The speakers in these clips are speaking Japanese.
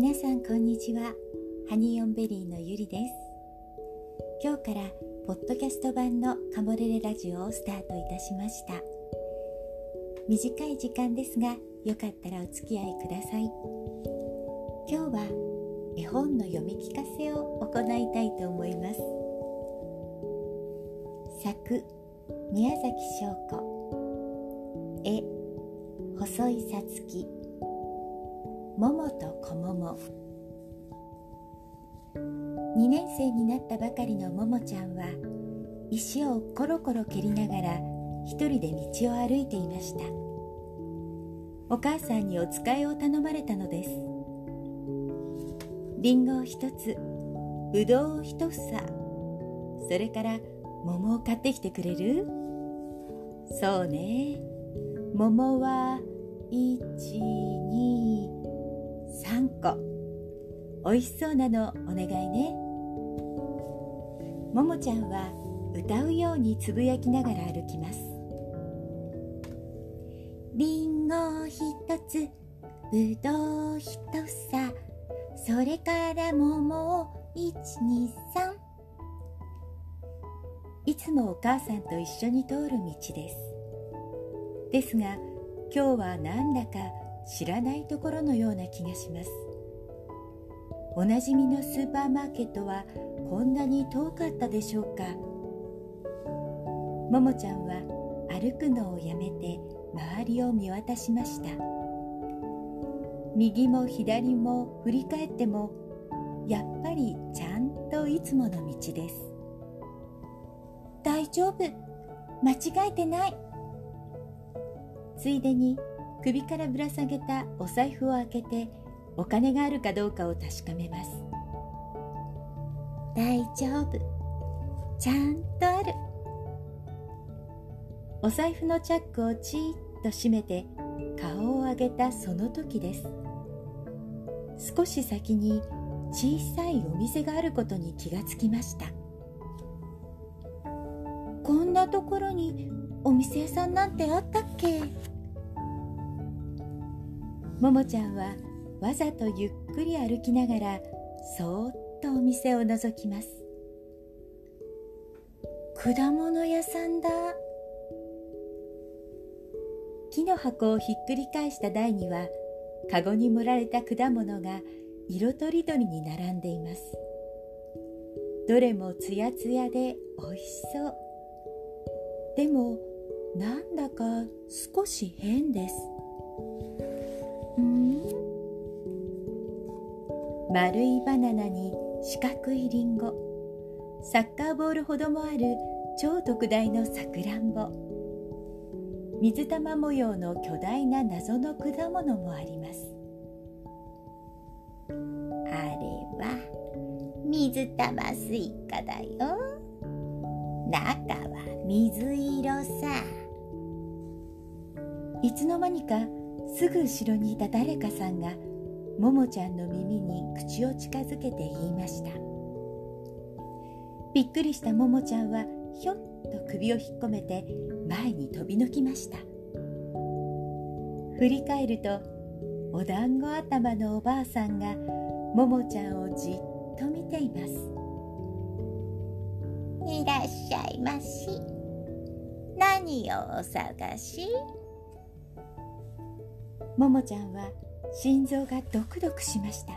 皆さんこんにちは。ハニーオンベリーのゆりです。今日からポッドキャスト版のカモレレラジオをスタートいたしました。短い時間ですがよかったらお付き合いください。今日は絵本の読み聞かせを行いたいと思います。作宮崎翔子。絵細井さつき桃と小桃2年生になったばかりの桃ちゃんは石をコロコロ蹴りながら一人で道を歩いていました。お母さんにお使いを頼まれたのです。りんごを一つぶどうを一房。それから桃を買ってきてくれる？そうね。桃は1 2 3個おいしそうなのお願いね。ももちゃんは歌うようにつぶやきながら歩きます。りんごひとつぶどうひとさそれから桃を123いつもお母さんと一緒に通る道です。ですが今日はなんだか知らないところのような気がします。おなじみのスーパーマーケットはこんなに遠かったでしょうか？ももちゃんは歩くのをやめて周りを見渡しました。右も左も振り返ってもやっぱりちゃんといつもの道です。大丈夫。間違えてない。ついでに首からぶら下げたお財布を開けてお金があるかどうかを確かめます。大丈夫。ちゃんとある。お財布のチャックをチーッと閉めて顔を上げたその時です。少し先に小さいお店があることに気がつきました。こんなところにお店屋さんなんてあったっけ？ももちゃんはわざとゆっくり歩きながらそーっとお店を覗きます。果物屋さんだ。木の箱をひっくり返した台にはカゴに盛られた果物が色とりどりに並んでいます。どれもつやつやでおいしそう。でもなんだか少し変です。丸いバナナに四角いリンゴ。サッカーボールほどもある超特大のさくらんぼ。水玉模様の巨大な謎の果物もあります。あれは水玉スイカだよ。中は水色さ。いつの間にかすぐ後ろにいた誰かさんがももちゃんの耳に口を近づけて言いました。びっくりしたももちゃんはひょっと首を引っ込めて前に飛び抜きました。振り返るとお団子頭のおばあさんがももちゃんをじっと見ています。いらっしゃいまし。何をお探し？ももちゃんは心臓がドクドクしました。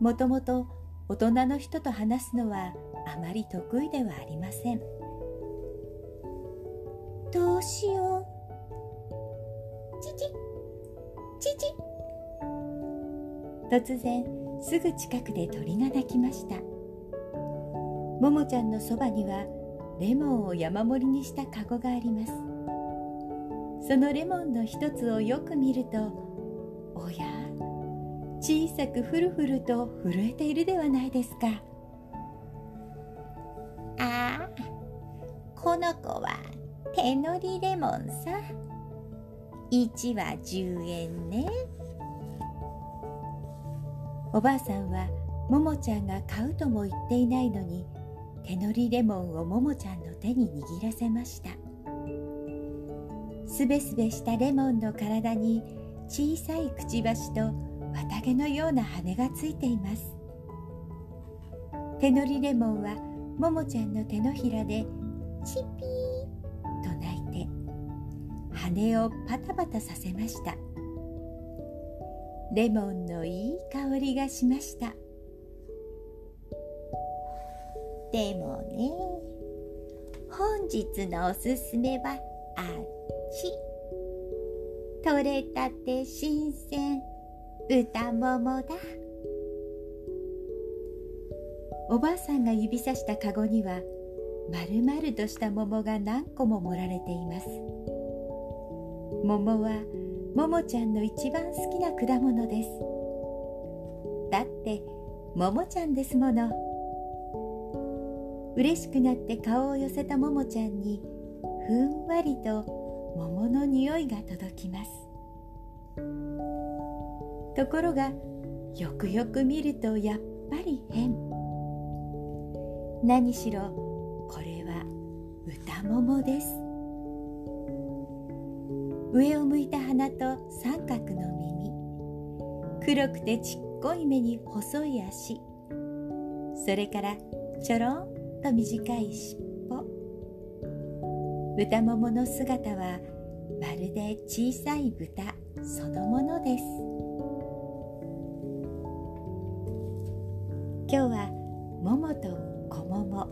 もともと大人の人と話すのはあまり得意ではありません。どうしよう。ちちちち突然すぐ近くで鳥が鳴きました。ももちゃんのそばにはレモンを山盛りにしたカゴがあります。そのレモンの一つをよく見るとおや小さくふるふると震えているではないですか。ああこの子は手乗りレモンさ。1は10円ね。おばあさんはももちゃんが買うとも言っていないのに手乗りレモンをももちゃんの手に握らせました。すべすべしたレモンの体に小さいくちばしと綿毛のような羽がついています。手乗りレモンはももちゃんの手のひらでチピーと鳴いて羽をパタパタさせました。レモンのいい香りがしました。でもね本日のおすすめはあっち取れたて新鮮歌桃だ。おばあさんが指さしたかごには丸々とした桃が何個も盛られています。桃はももちゃんの一番好きな果物です。だってももちゃんですもの。嬉しくなって顔を寄せたももちゃんにふんわりと桃の匂いが届きます。ところがよくよく見るとやっぱり変。何しろこれは歌桃です。上を向いた鼻と三角の耳。黒くてちっこい目に細い足。それからちょろんと短い尻尾豚桃の姿はまるで小さい豚そのものです。今日は桃と小桃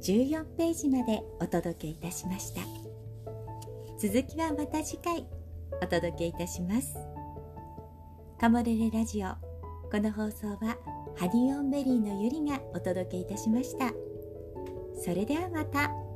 14ページまでお届けいたしました。続きはまた次回お届けいたします。カモレレラジオこの放送はハニオンベリーのゆりがお届けいたしました。それではまた。